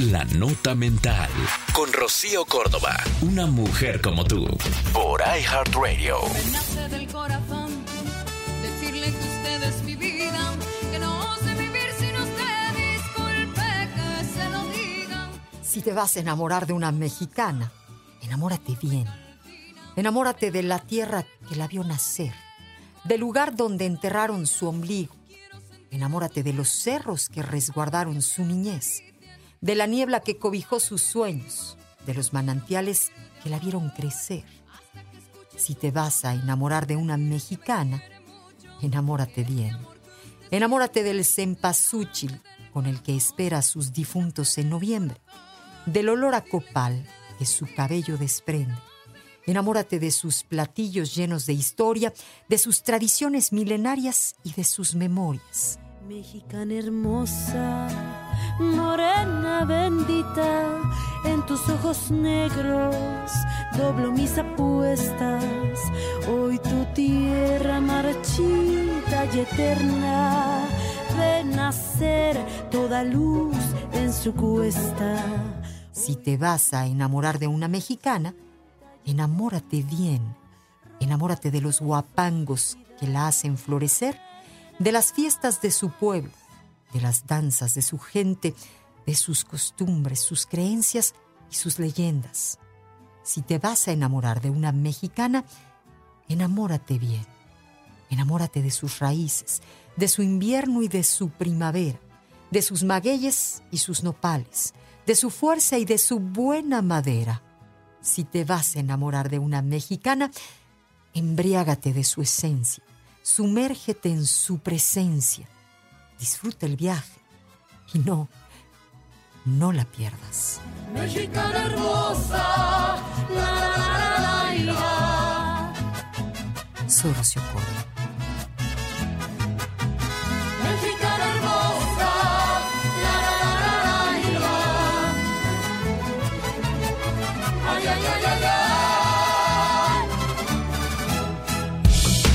La Nota Mental. Con Rocío Córdoba. Una mujer como tú. Por iHeartRadio. Me nace del corazón decirle que usted es mi vida, que no sé vivir sin usted. Disculpe que se lo diga. Si te vas a enamorar de una mexicana, enamórate bien. Enamórate de la tierra que la vio nacer, del lugar donde enterraron su ombligo. Enamórate de los cerros que resguardaron su niñez, de la niebla que cobijó sus sueños, de los manantiales que la vieron crecer. Si te vas a enamorar de una mexicana, enamórate bien. Enamórate del cempasúchil con el que espera a sus difuntos en noviembre, del olor a copal que su cabello desprende. Enamórate de sus platillos llenos de historia, de sus tradiciones milenarias y de sus memorias. Mexicana hermosa, morena bendita, en tus ojos negros doblo mis apuestas. Hoy tu tierra marchita y eterna ve nacer toda luz en su cuesta. Si te vas a enamorar de una mexicana, enamórate bien. Enamórate de los guapangos que la hacen florecer, de las fiestas de su pueblo, de las danzas de su gente, de sus costumbres, sus creencias y sus leyendas. Si te vas a enamorar de una mexicana, enamórate bien. Enamórate de sus raíces, de su invierno y de su primavera, de sus magueyes y sus nopales, de su fuerza y de su buena madera. Si te vas a enamorar de una mexicana, embriágate de su esencia, sumérgete en su presencia, disfruta el viaje y no, no la pierdas. Mexicana hermosa, la la la la. Soy Rocío. Mexicana hermosa, la la la la la la. Ay ay ay ay ay.